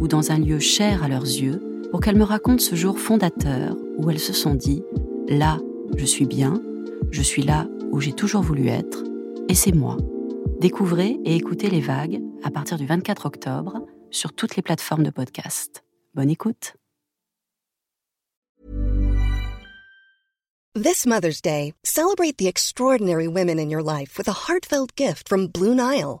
ou dans un lieu cher à leurs yeux pour qu'elles me racontent ce jour fondateur où elles se sont dit ⁇ Là, je suis bien, je suis là où j'ai toujours voulu être, et c'est moi. Découvrez et écoutez les vagues à partir du 24 octobre sur toutes les plateformes de podcast. Bonne écoute. This Mother's Day, celebrate the extraordinary women in your life with a heartfelt gift from Blue Nile.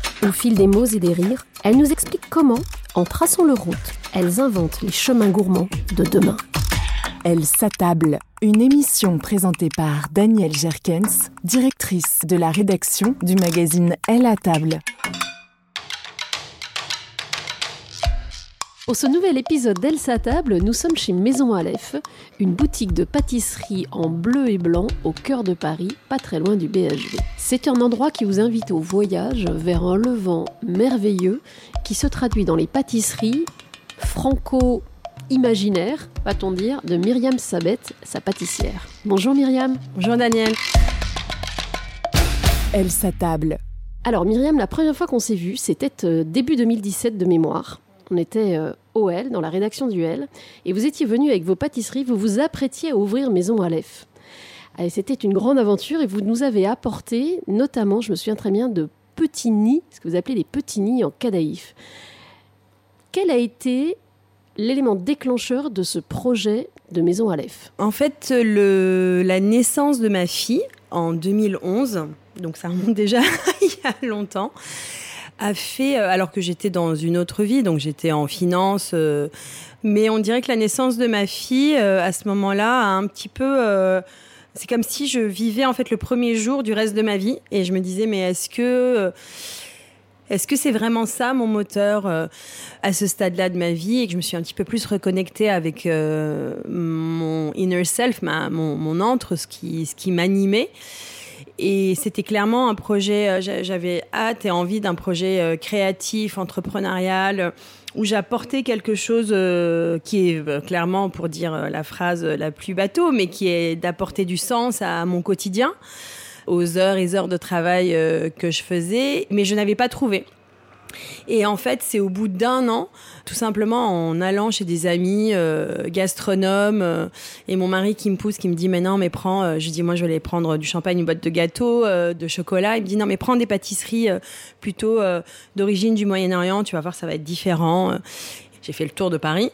Au fil des mots et des rires, elles nous expliquent comment, en traçant leur route, elles inventent les chemins gourmands de demain. Elle s'attable. Une émission présentée par Danielle Jerkens, directrice de la rédaction du magazine Elle à table. Pour ce nouvel épisode d'Elle s'attable, nous sommes chez Maison Aleph, une boutique de pâtisserie en bleu et blanc au cœur de Paris, pas très loin du BHV. C'est un endroit qui vous invite au voyage vers un levant merveilleux qui se traduit dans les pâtisseries franco imaginaire, va-t-on dire, de Myriam Sabet, sa pâtissière. Bonjour Myriam. Bonjour Daniel. Elle s'attable. Alors Myriam, la première fois qu'on s'est vu, c'était euh, début 2017 de mémoire. On était euh, au L, dans la rédaction du L, et vous étiez venu avec vos pâtisseries, vous vous apprêtiez à ouvrir Maison Aleph. C'était une grande aventure et vous nous avez apporté, notamment, je me souviens très bien, de petits nids, ce que vous appelez les petits nids en cadaïf. Quel a été l'élément déclencheur de ce projet de Maison Aleph En fait, la naissance de ma fille en 2011, donc ça remonte déjà il y a longtemps, a fait, euh, alors que j'étais dans une autre vie, donc j'étais en finance, euh, mais on dirait que la naissance de ma fille, euh, à ce moment-là, a un petit peu... c'est comme si je vivais en fait le premier jour du reste de ma vie et je me disais mais est-ce que est-ce que c'est vraiment ça mon moteur à ce stade-là de ma vie? Et que je me suis un petit peu plus reconnectée avec mon inner self, mon, mon entre, ce qui, ce qui m'animait. Et c'était clairement un projet, euh, j'a- j'avais hâte et envie d'un projet euh, créatif, entrepreneurial, euh, où j'apportais quelque chose qui est clairement, pour dire la phrase la plus bateau, mais qui est d'apporter du sens à mon quotidien, aux heures et heures de travail que je faisais, mais je n'avais pas trouvé. Et en fait, c'est au bout d'un an, tout simplement en allant chez des amis euh, gastronomes euh, et mon mari qui me pousse, qui me dit mais non mais prends, euh, je dis moi je vais aller prendre du champagne, une boîte de gâteaux, euh, de chocolat. Il me dit non mais prends des pâtisseries plutôt d'origine du Moyen-Orient, tu vas voir ça va être différent. J'ai fait le tour de Paris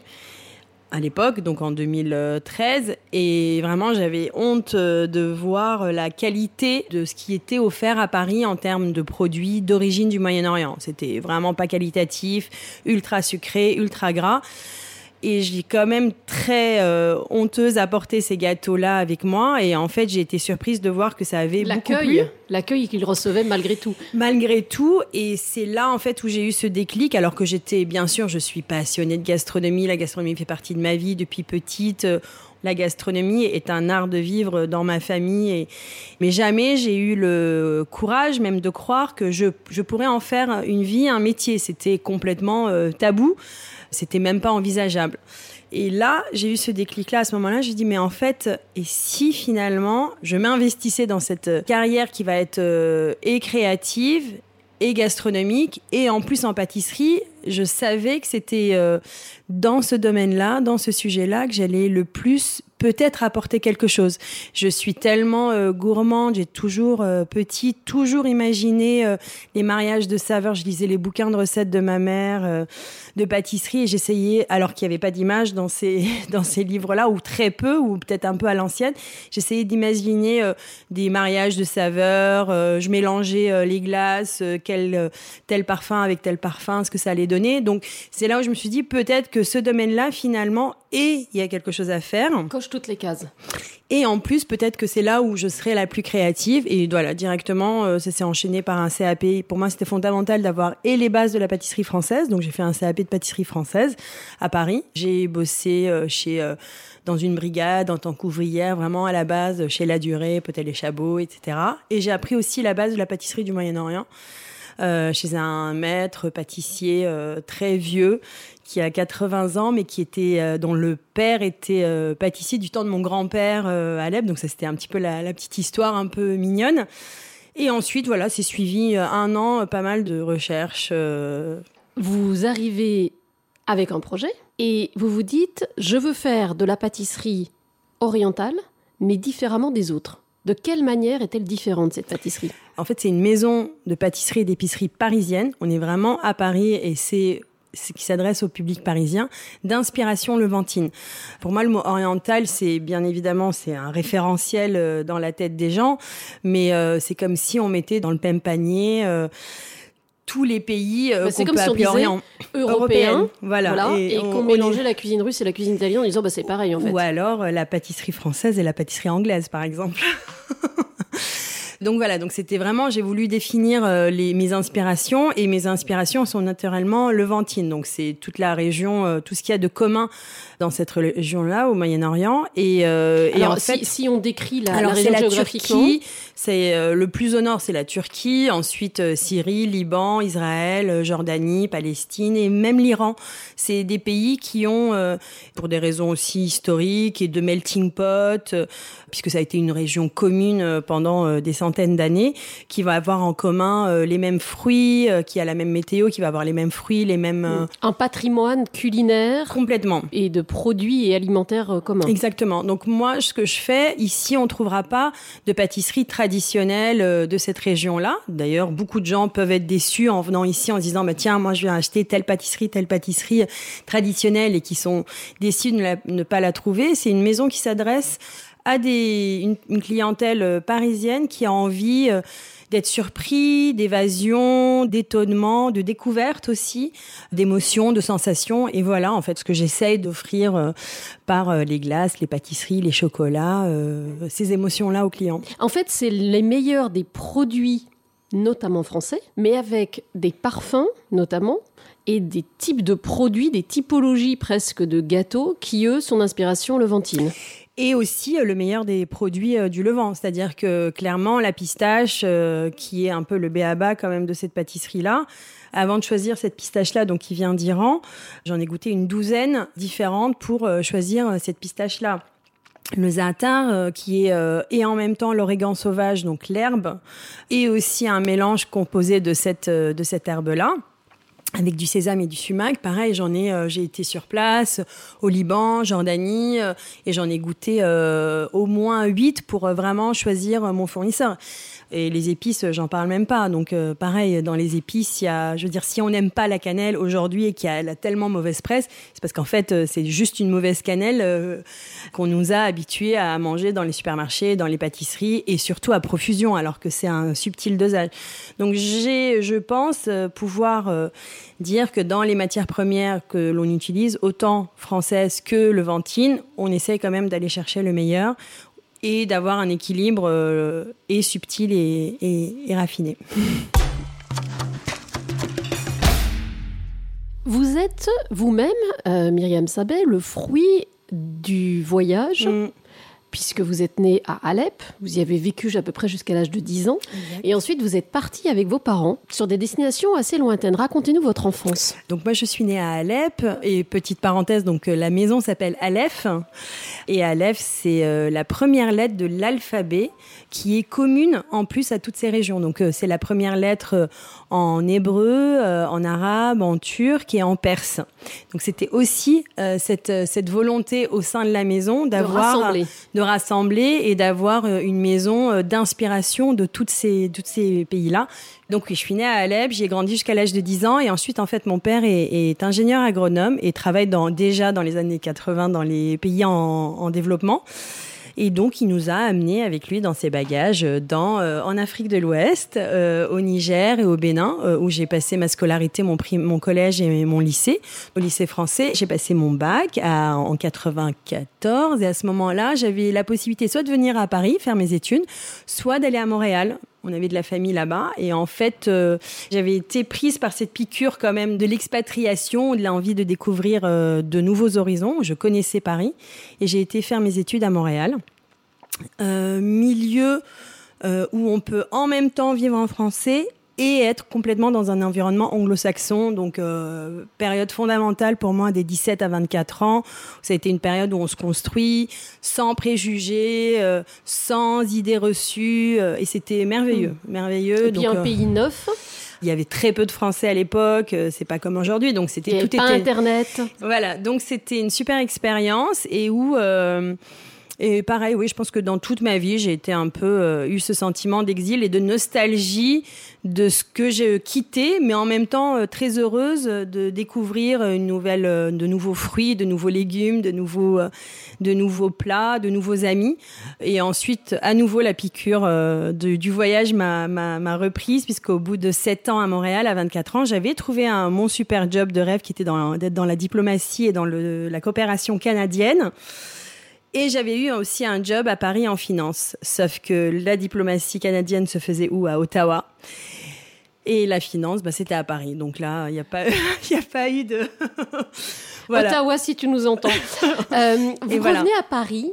à l'époque, donc en 2013, et vraiment j'avais honte euh, de voir la qualité de ce qui était offert à Paris en termes de produits d'origine du Moyen-Orient. C'était vraiment pas qualitatif, ultra sucré, ultra gras. Et j'ai quand même très euh, honteuse à porter ces gâteaux-là avec moi. Et en fait, j'ai été surprise de voir que ça avait beaucoup plu. L'accueil qu'il recevait malgré tout. Malgré tout. Et c'est là, en fait, où j'ai eu ce déclic. Alors que j'étais, bien sûr, je suis passionnée de gastronomie. La gastronomie fait partie de ma vie depuis petite. La gastronomie est un art de vivre dans ma famille. Et... Mais jamais j'ai eu le courage même de croire que je, je pourrais en faire une vie, un métier. C'était complètement euh, tabou. C'était même pas envisageable. Et là, j'ai eu ce déclic-là à ce moment-là. J'ai dit, mais en fait, et si finalement je m'investissais dans cette carrière qui va être euh, et créative et gastronomique et en plus en pâtisserie, je savais que c'était euh, dans ce domaine-là, dans ce sujet-là, que j'allais le plus peut-être apporter quelque chose. Je suis tellement euh, gourmande, j'ai toujours euh, petite, toujours imaginé euh, les mariages de saveurs. Je lisais les bouquins de recettes de ma mère, de pâtisserie, et j'essayais, alors qu'il n'y avait pas d'image dans ces dans ces livres-là, ou très peu, ou peut-être un peu à l'ancienne, j'essayais d'imaginer des mariages de saveurs. je mélangeais les glaces, quel tel parfum avec tel parfum, ce que ça allait donner. Donc c'est là où je me suis dit peut-être que ce domaine-là, finalement, et il y a quelque chose à faire toutes les cases. Et en plus, peut-être que c'est là où je serai la plus créative. Et voilà, directement, euh, ça s'est enchaîné par un CAP. Pour moi, c'était fondamental d'avoir et les bases de la pâtisserie française. Donc, j'ai fait un CAP de pâtisserie française à Paris. J'ai bossé euh, chez euh, dans une brigade en tant qu'ouvrière, vraiment à la base, chez La Durée, Potel et Chabot, etc. Et j'ai appris aussi la base de la pâtisserie du Moyen-Orient. Chez un maître pâtissier très vieux qui a 80 ans, mais qui était, euh, dont le père était euh, pâtissier du temps de mon grand-père euh, à Alep. Donc ça, c'était un petit peu la, petite histoire un peu mignonne. Et ensuite, voilà, c'est suivi un an, pas mal de recherches. Vous arrivez avec un projet et vous vous dites, je veux faire de la pâtisserie orientale, mais différemment des autres. De quelle manière est-elle différente, cette pâtisserie? En fait, c'est une maison de pâtisserie et d'épicerie parisienne. On est vraiment à Paris et c'est qui s'adresse au public parisien, d'inspiration levantine. Pour moi, le mot oriental, c'est bien évidemment c'est un référentiel euh, dans la tête des gens, mais euh, c'est comme si on mettait dans le même panier. Euh, tous les pays bah, qu'on peut appeler Orient. européens, voilà, et, qu'on mélangeait la cuisine russe et la cuisine italienne en disant bah c'est pareil en fait. Ou alors la pâtisserie française et la pâtisserie anglaise par exemple. Donc voilà, donc c'était vraiment, j'ai voulu définir euh, les, mes inspirations et mes inspirations sont naturellement levantines. Donc c'est toute la région, euh, tout ce qu'il y a de commun dans cette région-là, au Moyen-Orient. Et, euh, et en fait, si, on décrit la, alors, la région la Turquie, c'est euh, le plus au nord, c'est la Turquie. Ensuite, Syrie, Liban, Israël, Jordanie, Palestine et même l'Iran. C'est des pays qui ont, pour des raisons aussi historiques et de melting pot, puisque ça a été une région commune pendant des centaines d'années, qui va avoir en commun les mêmes fruits, qui a la même météo, qui va avoir les mêmes fruits, les mêmes un patrimoine culinaire complètement et de produits et alimentaires euh, communs. Exactement. Donc moi, ce que je fais, ici, on ne trouvera pas de pâtisserie traditionnelle euh, de cette région-là. D'ailleurs, beaucoup de gens peuvent être déçus en venant ici en se disant, bah, tiens, moi, je viens acheter telle pâtisserie, telle pâtisserie traditionnelle et qui sont déçus de ne pas la trouver. C'est une maison qui s'adresse à des, une, clientèle euh, parisienne qui a envie d'être surpris, d'évasion, d'étonnement, de découverte aussi, d'émotions, de sensations. Et voilà, en fait, ce que j'essaye d'offrir euh, par euh, les glaces, les pâtisseries, les chocolats, euh, ces émotions-là aux clients. En fait, c'est les meilleurs des produits, notamment français, mais avec des parfums, notamment, et des types de produits, des typologies presque de gâteaux qui, eux, sont d'inspiration levantine et aussi euh, le meilleur des produits euh, du Levant. C'est-à-dire que clairement, la pistache, euh, qui est un peu le béaba quand même de cette pâtisserie-là, avant de choisir cette pistache-là, donc qui vient d'Iran, j'en ai goûté une douzaine différentes pour choisir cette pistache-là. Le za'atar, qui est et en même temps l'origan sauvage, donc l'herbe, et aussi un mélange composé de cette de cette herbe-là avec du sésame et du sumac. Pareil, j'en ai, euh, j'ai été sur place au Liban, Jordanie, euh, et j'en ai goûté euh, au moins huit pour vraiment choisir mon fournisseur. Et les épices, j'en parle même pas. Donc pareil, dans les épices, il y a, je veux dire, si on n'aime pas la cannelle aujourd'hui et qu'elle a tellement mauvaise presse, c'est parce qu'en fait, c'est juste une mauvaise cannelle qu'on nous a habitués à manger dans les supermarchés, dans les pâtisseries et surtout à profusion, alors que c'est un subtil dosage. Donc j'ai, je pense, pouvoir dire que dans les matières premières que l'on utilise, autant françaises que levantines, on essaie quand même d'aller chercher le meilleur et d'avoir un équilibre euh, et subtil et, raffiné. Vous êtes vous-même, euh, Myriam Sabet, le fruit du voyage. Mm puisque vous êtes né à Alep, vous y avez vécu à peu près jusqu'à l'âge de 10 ans, et ensuite vous êtes parti avec vos parents sur des destinations assez lointaines. Racontez-nous votre enfance. Donc moi je suis née à Alep, et petite parenthèse, donc euh, la maison s'appelle Aleph, et Aleph c'est euh, la première lettre de l'alphabet qui est commune en plus à toutes ces régions. Donc euh, c'est la première lettre en hébreu, en arabe, en turc et en perse. Donc c'était aussi cette, cette volonté au sein de la maison d'avoir de rassembler et d'avoir euh, une maison euh, d'inspiration de toutes ces, toutes ces pays-là. Donc oui, je suis née à Alep, j'ai grandi jusqu'à l'âge de 10 ans et ensuite en fait mon père est, ingénieur agronome et travaille dans, déjà dans les années 80 dans les pays en, en développement. Et donc, il nous a amenés avec lui dans ses bagages dans, euh, en Afrique de l'Ouest, euh, au Niger et au Bénin, euh, où j'ai passé ma scolarité, mon, mon collège et mon lycée. Au lycée français, j'ai passé mon bac à, en 94. Et à ce moment-là, j'avais la possibilité soit de venir à Paris faire mes études, soit d'aller à Montréal on avait de la famille là-bas et en fait j'avais été prise par cette piqûre quand même de l'expatriation, de l'envie de découvrir de nouveaux horizons. Je connaissais Paris et j'ai été faire mes études à Montréal. Euh, milieu euh, où on peut en même temps vivre en français et être complètement dans un environnement anglo-saxon. Donc, euh, période fondamentale pour moi des 17 à 24 ans. Ça a été une période où on se construit sans préjugés, sans idées reçues. et c'était merveilleux, mmh. merveilleux. Et puis un pays neuf. Il y avait très peu de Français à l'époque, c'est pas comme aujourd'hui, donc c'était tout pas Internet. Voilà, donc c'était une super expérience et où et pareil, oui, je pense que dans toute ma vie, j'ai été un peu euh, eu ce sentiment d'exil et de nostalgie de ce que j'ai quitté, mais en même temps euh, très heureuse de découvrir une nouvelle, euh, de nouveaux fruits, de nouveaux légumes, de nouveaux, de nouveaux plats, de nouveaux amis. Et ensuite, à nouveau, la piqûre du voyage m'a reprise, puisqu'au bout de 7 ans à Montréal, à 24 ans, j'avais trouvé un mon super job de rêve qui était d'être dans la diplomatie et dans le, la coopération canadienne. Et j'avais eu aussi un job à Paris en finance. Sauf que la diplomatie canadienne se faisait où? À Ottawa. Et la finance, bah, c'était à Paris. Donc là, il n'y a, pas, a pas eu de... Ottawa, si tu nous entends. Euh, vous revenez à Paris.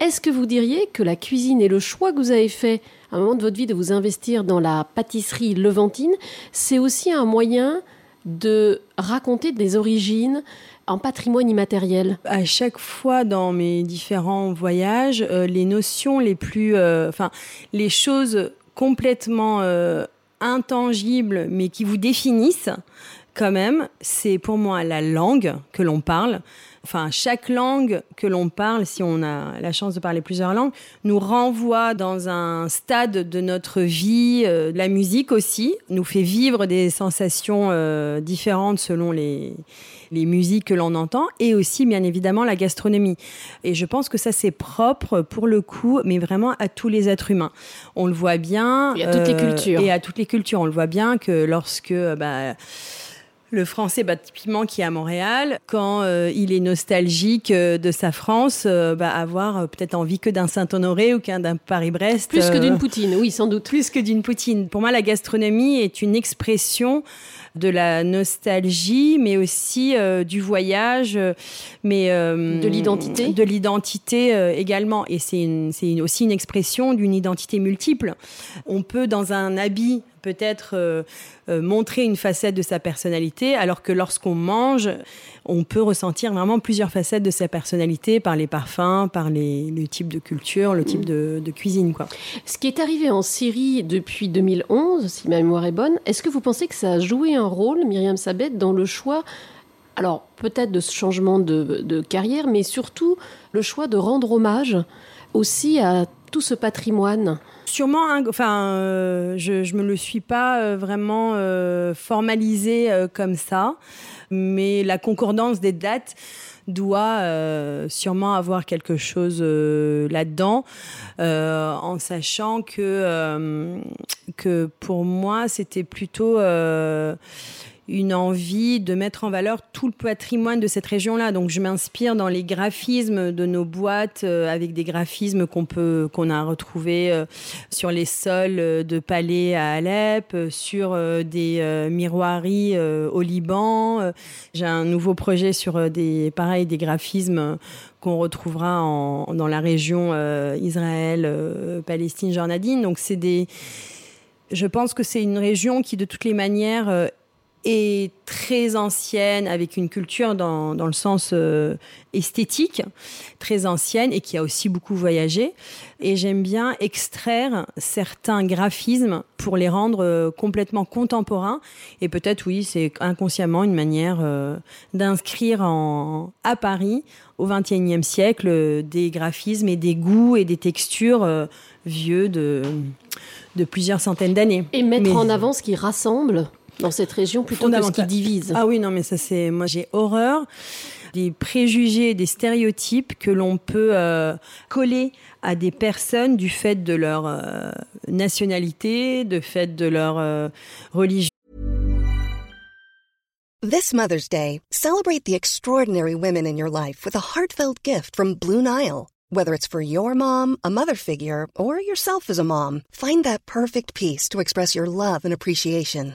Est-ce que vous diriez que la cuisine et le choix que vous avez fait à un moment de votre vie de vous investir dans la pâtisserie levantine, c'est aussi un moyen de raconter des origines, en patrimoine immatériel À chaque fois dans mes différents voyages, euh, les notions les plus, euh, enfin, les choses complètement euh, intangibles, mais qui vous définissent, quand même, c'est pour moi la langue que l'on parle. Enfin, chaque langue que l'on parle, si on a la chance de parler plusieurs langues, nous renvoie dans un stade de notre vie. la musique aussi nous fait vivre des sensations différentes selon les les musiques que l'on entend et aussi bien évidemment la gastronomie. Et je pense que ça c'est propre pour le coup, mais vraiment à tous les êtres humains. On le voit bien. Et à toutes les euh, cultures. Et à toutes les cultures. On le voit bien que lorsque bah, le français, bah, typiquement, qui est à Montréal, quand euh, il est nostalgique euh, de sa France, bah, avoir peut-être envie que d'un Saint-Honoré ou qu'un d'un Paris-Brest. Plus que d'une poutine, oui, sans doute. Plus que d'une poutine. Pour moi, la gastronomie est une expression de la nostalgie, mais aussi euh, du voyage, euh, mais euh, de l'identité, de l'identité également. Et c'est aussi une expression d'une identité multiple. On peut dans un habit peut-être euh, euh, montrer une facette de sa personnalité, alors que lorsqu'on mange, on peut ressentir vraiment plusieurs facettes de sa personnalité par les parfums, par les, le type de culture, le type de, cuisine. Quoi. Ce qui est arrivé en Syrie depuis 2011, si ma mémoire est bonne, est-ce que vous pensez que ça a joué un rôle, Myriam Sabet, dans le choix alors peut-être de ce changement de, de, carrière, mais surtout le choix de rendre hommage aussi à tout ce patrimoine Sûrement, enfin, euh, je, je me le suis pas euh, vraiment euh, formalisé comme ça, mais la concordance des dates doit sûrement avoir quelque chose là-dedans, en sachant que que pour moi c'était plutôt une envie de mettre en valeur tout le patrimoine de cette région-là. Donc je m'inspire dans les graphismes de nos boîtes euh, avec des graphismes qu'on peut qu'on a retrouvés euh, sur les sols de palais à Alep, sur des miroiries au Liban. J'ai un nouveau projet sur des pareil des graphismes qu'on retrouvera dans la région Israël, Palestine, Jornadine. Donc c'est des je pense que c'est une région qui, de toutes les manières, euh, est très ancienne, avec une culture dans, dans le sens euh, esthétique, très ancienne et qui a aussi beaucoup voyagé. Et j'aime bien extraire certains graphismes pour les rendre euh, complètement contemporains. Et peut-être, oui, c'est inconsciemment une manière d'inscrire à Paris, au XXIe siècle, des graphismes et des goûts et des textures vieux de de plusieurs centaines d'années. Et mettre en avant ce qui rassemble dans cette région plutôt que ce qui divise. Ah oui, non, mais ça c'est. Moi j'ai horreur des préjugés, des stéréotypes que l'on peut euh, coller à des personnes du fait de leur euh, nationalité, du fait de leur euh, religion. This Mother's Day, celebrate the extraordinary women in your life with a heartfelt gift from Blue Nile. Whether it's for your mom, a mother figure, or yourself as a mom, find that perfect piece to express your love and appreciation.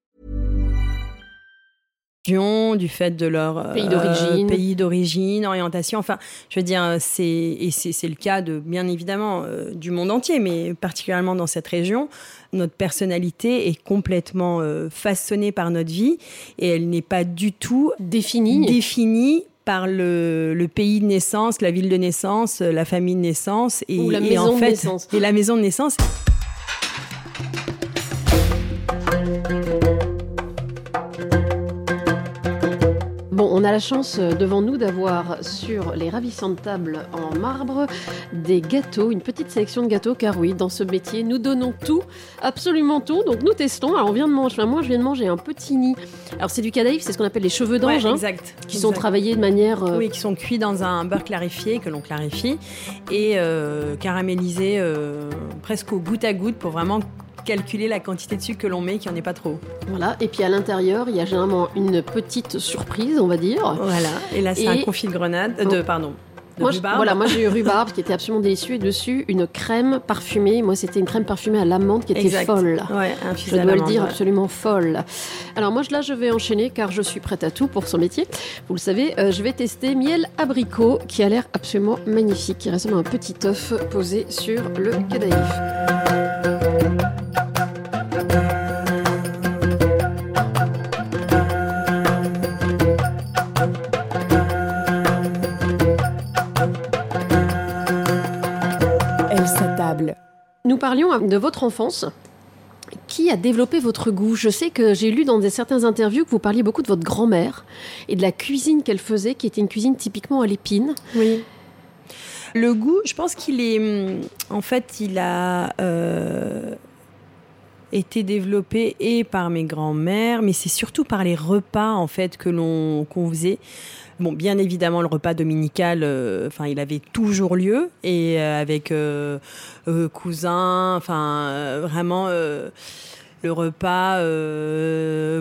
du fait de leur euh, pays d'origine, pays d'origine, orientation. Enfin, je veux dire, c'est et c'est le cas de bien évidemment euh, du monde entier, mais particulièrement dans cette région, notre personnalité est complètement euh, façonnée par notre vie et elle n'est pas du tout définie définie par le, le, pays de naissance, la ville de naissance, la famille de naissance et, Ou la maison en fait, de naissance. et la maison de naissance. On a la chance euh, devant nous d'avoir sur les ravissantes tables en marbre des gâteaux, une petite sélection de gâteaux, car oui, dans ce métier, nous donnons tout, absolument tout. Donc nous testons. Alors on vient de manger, moi je viens de manger un petit nid. Alors c'est du cadaïf, c'est ce qu'on appelle les cheveux d'ange, hein, qui sont travaillés de manière. Euh, oui, qui sont cuits dans un beurre clarifié que l'on clarifie et euh, caramélisés presque au goutte à goutte pour vraiment calculer la quantité de sucre que l'on met, qu'il n'y en ait pas trop. Voilà, et puis à l'intérieur, il y a généralement une petite surprise, on va dire. Voilà, et là c'est un confit de grenade, euh, de, pardon, moi, voilà, moi j'ai eu rhubarbe qui était absolument déçu et dessus une crème parfumée. Moi c'était une crème parfumée à l'amande qui était folle. Ouais, je dois le dire, absolument folle. Alors moi là je vais enchaîner car je suis prête à tout pour son métier. Vous le savez, euh, je vais tester miel abricot qui a l'air absolument magnifique, qui ressemble à un petit œuf posé sur le cadaïf. Nous parlions de votre enfance. Qui a développé votre goût? Je sais que j'ai lu dans des, certaines interviews que vous parliez beaucoup de votre grand-mère et de la cuisine qu'elle faisait, qui était une cuisine typiquement à l'épine. Oui. Le goût, je pense qu'il est. Hum, en fait, il a. Euh, été développé et par mes grands-mères, mais c'est surtout par les repas en fait que l'on qu'on faisait. Bon, bien évidemment, le repas dominical, euh, enfin, il avait toujours lieu et euh, avec euh, cousins, enfin, vraiment le repas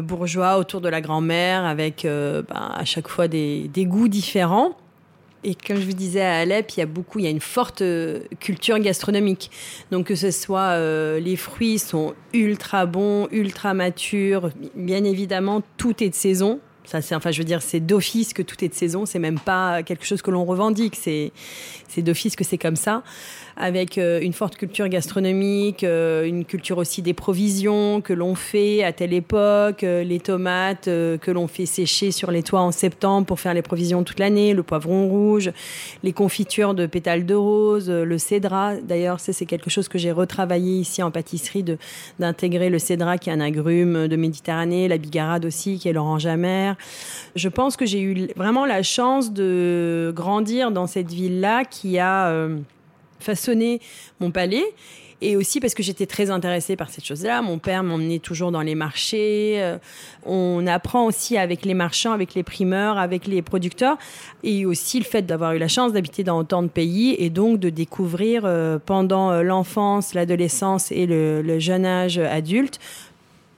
bourgeois autour de la grand-mère avec bah, à chaque fois des, des, goûts différents. Et comme je vous disais à Alep, il y a beaucoup, il y a une forte culture gastronomique. Donc que ce soit les fruits sont ultra bons, ultra matures. Bien évidemment, tout est de saison. C'est, enfin, je veux dire, c'est d'office que tout est de saison. C'est même pas quelque chose que l'on revendique. C'est, c'est d'office que c'est comme ça avec euh, une forte culture gastronomique, euh, une culture aussi des provisions que l'on fait à telle époque, euh, les tomates que l'on fait sécher sur les toits en septembre pour faire les provisions toute l'année, le poivron rouge, les confitures de pétales de rose, le cédra. D'ailleurs, c'est quelque chose que j'ai retravaillé ici en pâtisserie d'intégrer le cédra qui est un agrume de Méditerranée, la bigarade aussi qui est l'orange amer. Je pense que j'ai eu vraiment la chance de grandir dans cette ville-là qui a façonner mon palais Et aussi parce que j'étais très intéressée par cette chose-là. Mon père m'emmenait toujours dans les marchés. Euh, on apprend aussi avec les marchands, avec les primeurs, avec les producteurs. Et aussi le fait d'avoir eu la chance d'habiter dans autant de pays et donc de découvrir euh, pendant euh, l'enfance, l'adolescence et le, le jeune âge adulte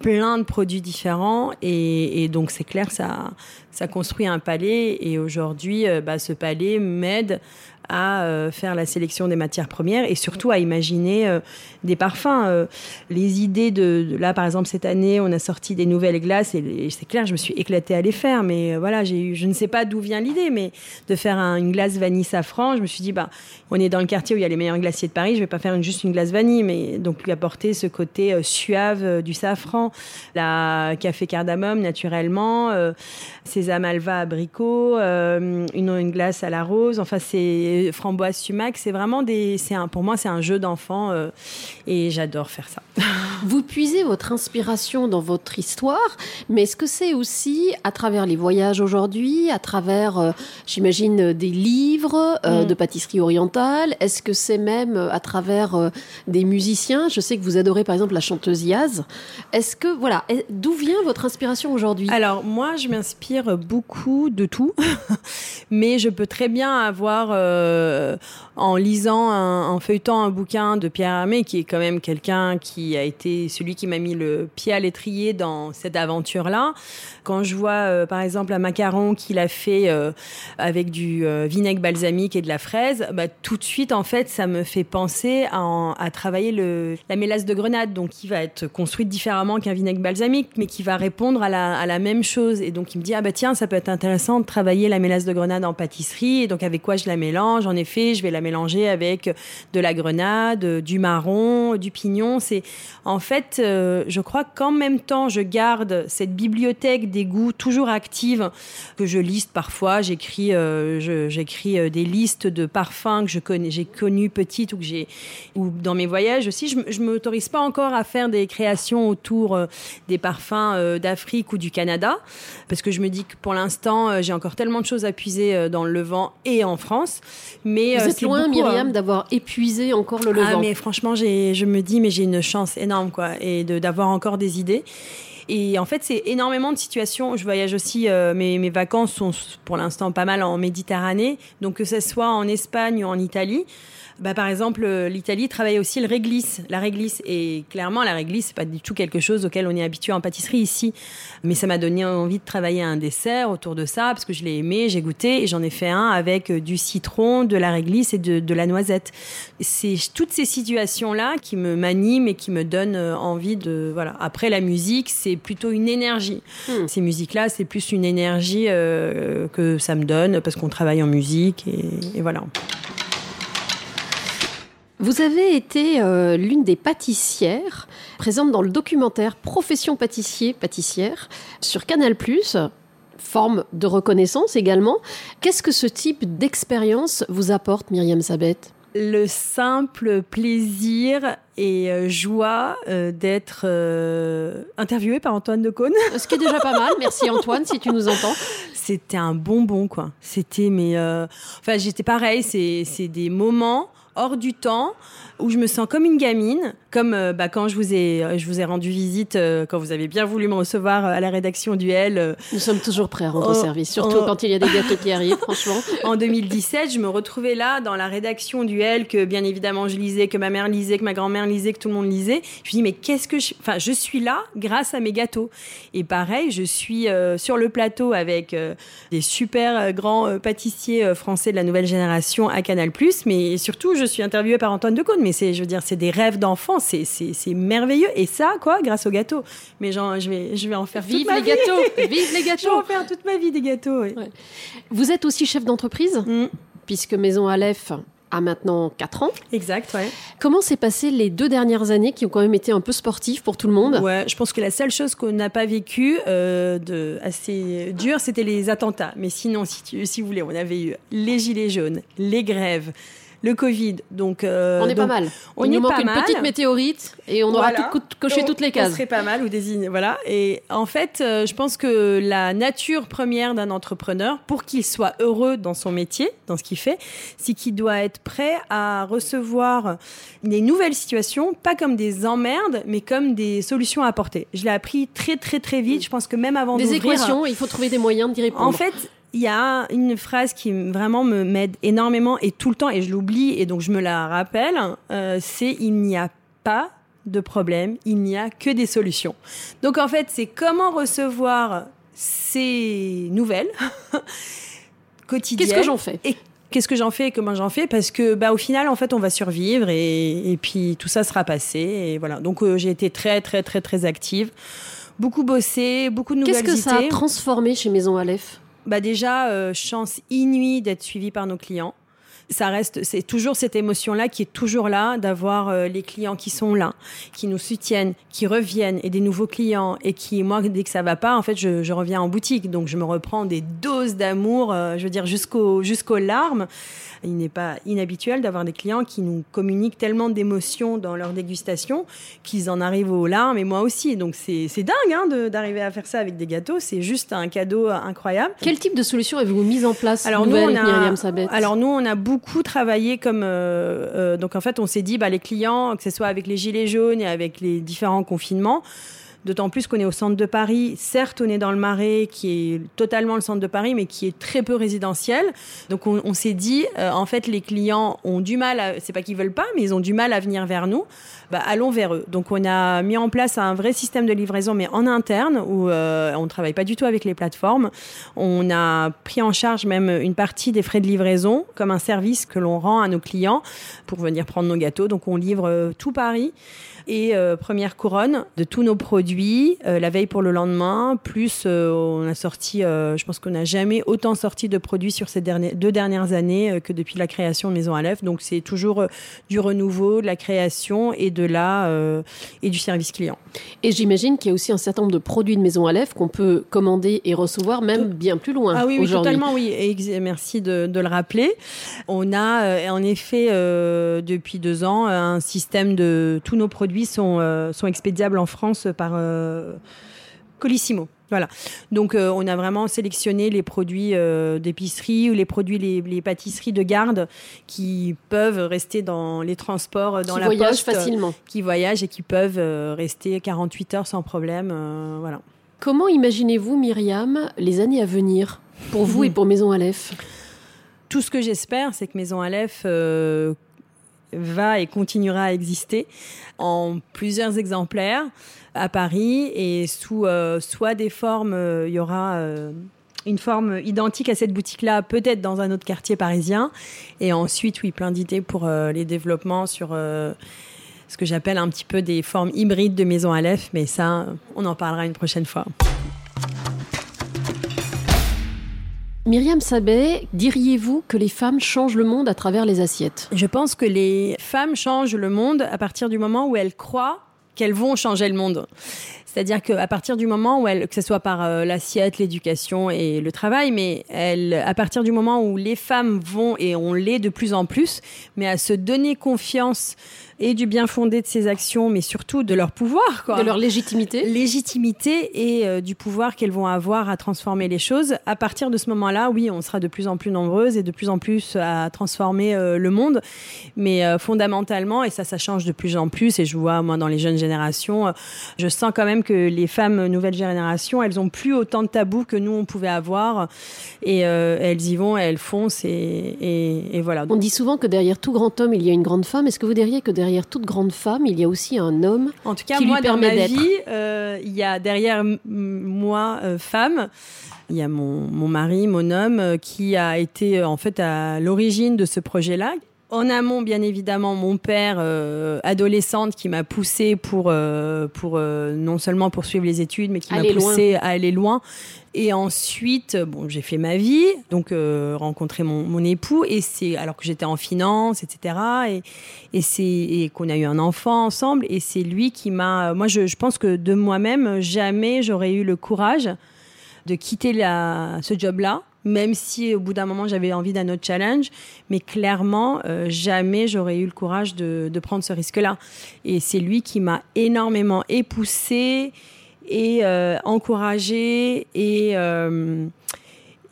plein de produits différents et, donc c'est clair ça ça construit un palais et aujourd'hui bah, ce palais m'aide à euh, faire la sélection des matières premières et surtout à imaginer euh, des parfums. Euh, les idées de, là, par exemple, cette année, on a sorti des nouvelles glaces et, c'est clair, je me suis éclatée à les faire. Mais voilà, j'ai eu, je ne sais pas d'où vient l'idée, mais de faire une glace vanille safran, je me suis dit, bah, on est dans le quartier où il y a les meilleurs glaciers de Paris, je vais pas faire juste une glace vanille, mais donc lui apporter ce côté suave du safran, la café cardamome naturellement, sésame alva abricot, une, une glace à la rose. Enfin, c'est framboise sumac, c'est vraiment des, c'est un, pour moi c'est un jeu d'enfant euh, et j'adore faire ça. Vous puisez votre inspiration dans votre histoire, mais est-ce que c'est aussi à travers les voyages aujourd'hui, à travers, euh, j'imagine, des livres euh, mm. de pâtisserie orientale? Est-ce que c'est même à travers des musiciens? Je sais que vous adorez par exemple la chanteuse Yaz. Est-ce que, voilà, d'où vient votre inspiration aujourd'hui? Alors moi, je m'inspire beaucoup de tout, mais je peux très bien avoir euh, en lisant, en feuilletant un bouquin de Pierre Hermé, qui est quand même quelqu'un qui a été celui qui m'a mis le pied à l'étrier dans cette aventure-là. Quand je vois, euh, par exemple, un macaron qu'il a fait euh, avec du vinaigre balsamique et de la fraise, bah, tout de suite, en fait, ça me fait penser à, à travailler le, la mélasse de grenade, donc qui va être construite différemment qu'un vinaigre balsamique, mais qui va répondre à la, à la même chose. Et donc, il me dit, ah bah tiens, ça peut être intéressant de travailler la mélasse de grenade en pâtisserie. Et donc, avec quoi je la mélange? En effet, je vais la mélanger avec de la grenade, du marron, du pignon. C'est en fait, euh, je crois qu'en même temps, je garde cette bibliothèque des goûts toujours active que je liste parfois. J'écris, euh, j'écris euh, des listes de parfums que je connais, j'ai connu petite ou que j'ai, ou dans mes voyages aussi. Je, je m'autorise pas encore à faire des créations autour des parfums d'Afrique ou du Canada parce que je me dis que pour l'instant, j'ai encore tellement de choses à puiser dans le Levant et en France. Mais loin, Myriam, euh, d'avoir épuisé encore le Levant. Ah, mais franchement, je me dis, mais j'ai une chance énorme, quoi, et d'avoir encore des idées. Et en fait, c'est énormément de situations. Je voyage aussi, euh, mes, mes, vacances sont pour l'instant pas mal en Méditerranée. Donc que ce soit en Espagne ou en Italie, bah, par exemple, euh, l'Italie travaille aussi le réglisse, la réglisse. Et clairement, la réglisse, c'est pas du tout quelque chose auquel on est habitué en pâtisserie ici. Mais ça m'a donné envie de travailler un dessert autour de ça, parce que je l'ai aimé, j'ai goûté, et j'en ai fait un avec euh, du citron, de la réglisse et de, de la noisette. C'est toutes ces situations-là qui me m'animent et qui me donnent euh, envie de... Voilà. Après, la musique, c'est plutôt une énergie. Hmm. Ces musiques-là, c'est plus une énergie que ça me donne, parce qu'on travaille en musique, et, et voilà. Vous avez été euh, l'une des pâtissières présentes dans le documentaire Profession pâtissier, pâtissière sur Canal+, forme de reconnaissance également. Qu'est-ce que ce type d'expérience vous apporte, Myriam Sabet le simple plaisir et euh, joie euh, d'être interviewée par Antoine de Caunes. Ce qui est déjà pas mal. Merci Antoine, si tu nous entends. C'était un bonbon, quoi. C'était, mais. Enfin, j'étais pareil, c'est des moments hors du temps où je me sens comme une gamine, comme euh, bah, quand je vous ai, euh, je vous ai rendu visite, euh, quand vous avez bien voulu me recevoir à la rédaction du L. Nous sommes toujours prêts à rendre service, surtout quand il y a des gâteaux qui arrivent, franchement. En 2017, je me retrouvais là dans la rédaction du L que bien évidemment je lisais, que ma mère lisait, que ma grand-mère lisait, que tout le monde lisait. Je me dis mais qu'est-ce que je, enfin je suis là grâce à mes gâteaux. Et pareil, je suis sur le plateau avec des super grands pâtissiers français de la nouvelle génération à Canal+, mais surtout je suis interviewée par Antoine Decaune, mais c'est, je veux dire, c'est des rêves d'enfant, c'est, c'est, merveilleux. Et ça, quoi, grâce aux gâteaux. Mais genre, je vais, je vais en faire Vive toute ma les gâteaux Vive les gâteaux Je vais en faire toute ma vie des gâteaux, Vous êtes aussi chef d'entreprise, mm. puisque Maison Aleph a maintenant 4 ans. Exact, ouais. Comment s'est passé les deux dernières années qui ont quand même été un peu sportives pour tout le monde? Ouais, je pense que la seule chose qu'on n'a pas vécue euh, de assez dure, c'était les attentats. Mais sinon, si, tu, si vous voulez, on avait eu les gilets jaunes, les grèves, le Covid. Donc, euh, on est pas mal. On Il nous manque pas une mal. petite météorite et on aura tout coché toutes les cases. Ce serait pas mal ou des voilà. Et en fait, euh, je pense que la nature première d'un entrepreneur, pour qu'il soit heureux dans son métier, dans ce qu'il fait, c'est qu'il doit être prêt à recevoir des nouvelles situations, pas comme des emmerdes, mais comme des solutions à apporter. Je l'ai appris très très très vite. Je pense que même avant des équations, il faut trouver des moyens d'y répondre. En fait, il y a une phrase qui vraiment me m'aide énormément et tout le temps, et je l'oublie, et donc je me la rappelle, euh, c'est il n'y a pas de problème, il n'y a que des solutions. Donc en fait, c'est comment recevoir ces nouvelles quotidiennes. Qu'est-ce que j'en fais? et Qu'est-ce que j'en fais et comment j'en fais? Parce que, bah, au final, en fait, on va survivre et, et puis tout ça sera passé. Et voilà. Donc, euh, j'ai été très, très, très, très active. Beaucoup bossé, beaucoup de nouvelles Qu'est-ce que ça a transformé chez Maison Aleph? Bah déjà, euh, chance inouïe d'être suivi par nos clients. Ça reste, c'est toujours cette émotion-là qui est toujours là, d'avoir euh, les clients qui sont là, qui nous soutiennent, qui reviennent, et des nouveaux clients, et qui, moi, dès que ça va pas, en fait, je, je reviens en boutique, donc je me reprends des doses d'amour, euh, je veux dire jusqu'aux jusqu'aux larmes. Il n'est pas inhabituel d'avoir des clients qui nous communiquent tellement d'émotions dans leur dégustation qu'ils en arrivent aux larmes et moi aussi. Donc c'est dingue hein, d'arriver à faire ça avec des gâteaux. C'est juste un cadeau incroyable. Quel type de solution avez-vous mis en place alors nous, on a, alors nous, on a beaucoup travaillé comme euh, euh, donc en fait, on s'est dit bah les clients, que ce soit avec les gilets jaunes et avec les différents confinements. D'autant plus qu'on est au centre de Paris. Certes, on est dans le Marais, qui est totalement le centre de Paris, mais qui est très peu résidentiel. Donc, on, s'est dit, euh, en fait, les clients ont du mal, c'est pas qu'ils veulent pas, mais ils ont du mal à venir vers nous. Bah, allons vers eux. Donc, on a mis en place un vrai système de livraison, mais en interne, où euh, on travaille pas du tout avec les plateformes. On a pris en charge même une partie des frais de livraison, comme un service que l'on rend à nos clients pour venir prendre nos gâteaux. Donc, on livre euh, tout Paris et euh, première couronne de tous nos produits euh, la veille pour le lendemain. Plus euh, on a sorti, je pense qu'on n'a jamais autant sorti de produits sur ces derniers, deux dernières années que depuis la création de Maison Aleph. Donc c'est toujours du renouveau, de la création et de la et du service client. Et j'imagine qu'il y a aussi un certain nombre de produits de Maison Aleph qu'on peut commander et recevoir même bien plus loin. Ah oui, totalement, oui. Et merci de, de le rappeler. On a en effet depuis deux ans un système de tous nos produits sont euh, sont expédiables en France par euh, Colissimo. Voilà. Donc euh, on a vraiment sélectionné les produits euh, d'épicerie ou les produits les, les pâtisseries de garde qui peuvent rester dans les transports dans Qui la voyagent poste, facilement. qui voyagent et qui peuvent euh, rester 48 heures sans problème. voilà. Comment imaginez-vous, Myriam, les années à venir pour vous et pour Maison Aleph? Tout ce que j'espère, c'est que Maison Aleph va et continuera à exister en plusieurs exemplaires à Paris et sous euh, soit des formes, euh, il y aura euh, une forme identique à cette boutique-là, peut-être dans un autre quartier parisien, et ensuite, oui, plein d'idées pour les développements sur ce que j'appelle un petit peu des formes hybrides de Maison Aleph, mais ça, on en parlera une prochaine fois. Myriam Sabet, diriez-vous que les femmes changent le monde à travers les assiettes? Je pense que les femmes changent le monde à partir du moment où elles croient qu'elles vont changer le monde. C'est-à-dire qu'à partir du moment où elles, que ce soit par euh, l'assiette, l'éducation et le travail, mais elles, à partir du moment où les femmes vont, et on l'est de plus en plus, mais à se donner confiance et du bien fondé de ces actions, mais surtout de leur pouvoir, quoi De leur légitimité légitimité et euh, du pouvoir qu'elles vont avoir à transformer les choses. À partir de ce moment-là, oui, on sera de plus en plus nombreuses et de plus en plus à transformer euh, le monde. Mais euh, fondamentalement, et ça, ça change de plus en plus, et je vois, moi, dans les jeunes générations, euh, je sens quand même que les femmes nouvelle génération, elles ont plus autant de tabous que nous, on pouvait avoir. Et euh, elles y vont, elles foncent, et, et, et voilà. On dit souvent que derrière tout grand homme, il y a une grande femme. Est-ce que vous diriez que derrière toute grande femme, il y a aussi un homme En tout cas, qui lui moi, dans permet ma d'être. vie, euh, il y a derrière moi, euh, femme, il y a mon, mon mari, mon homme, euh, qui a été en fait à l'origine de ce projet-là. En amont, bien évidemment, mon père, euh, adolescente, qui m'a poussée pour, euh, pour euh, non seulement poursuivre les études, mais qui m'a poussée à aller loin. Et ensuite, euh, bon, j'ai fait ma vie, donc euh, rencontré mon, mon époux, et c'est alors que j'étais en finance, etc. Et, et c'est et qu'on a eu un enfant ensemble, et c'est lui qui m'a. Moi, je, pense que de moi-même, jamais j'aurais eu le courage de quitter la, ce job-là même si au bout d'un moment j'avais envie d'un autre challenge, mais clairement euh, jamais j'aurais eu le courage de, de prendre ce risque-là. Et c'est lui qui m'a énormément époussé et euh, encouragé et euh,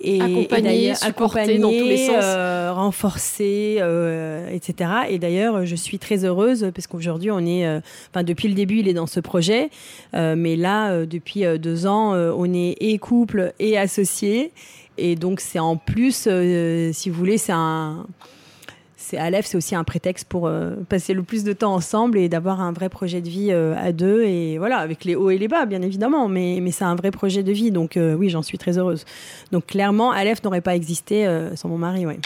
et accompagné, supporté dans tous les sens, euh, renforcé, euh, etc. Et d'ailleurs, je suis très heureuse parce qu'aujourd'hui, on est, euh, enfin depuis le début, il est dans ce projet, euh, mais là, euh, depuis deux ans, euh, on est et couple et associé, et donc c'est en plus, euh, si vous voulez, c'est un c'est Aleph, c'est aussi un prétexte pour euh, passer le plus de temps ensemble et d'avoir un vrai projet de vie euh, à deux. Et voilà, avec les hauts et les bas, bien évidemment, mais, mais c'est un vrai projet de vie. Donc euh, oui, j'en suis très heureuse. Donc clairement, Aleph n'aurait pas existé sans mon mari. Ouais.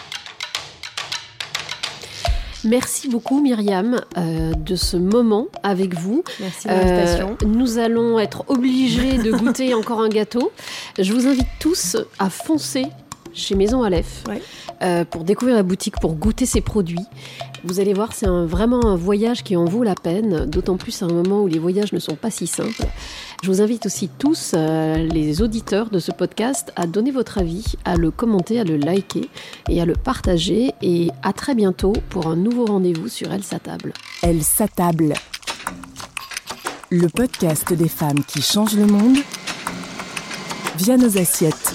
Merci beaucoup Myriam euh, de ce moment avec vous. Merci de l'invitation. Euh, nous allons être obligés de goûter encore un gâteau. Je vous invite tous à foncer chez Maison Aleph Ouais. euh, pour découvrir la boutique, pour goûter ses produits. Vous allez voir, c'est un- vraiment un voyage qui en vaut la peine, d'autant plus à un moment où les voyages ne sont pas si simples. Je vous invite aussi tous, euh, les auditeurs de ce podcast, à donner votre avis, à le commenter, à le liker et à le partager. Et à très bientôt pour un nouveau rendez-vous sur Elle s'attable. Elle s'attable. Le podcast des femmes qui changent le monde via nos assiettes.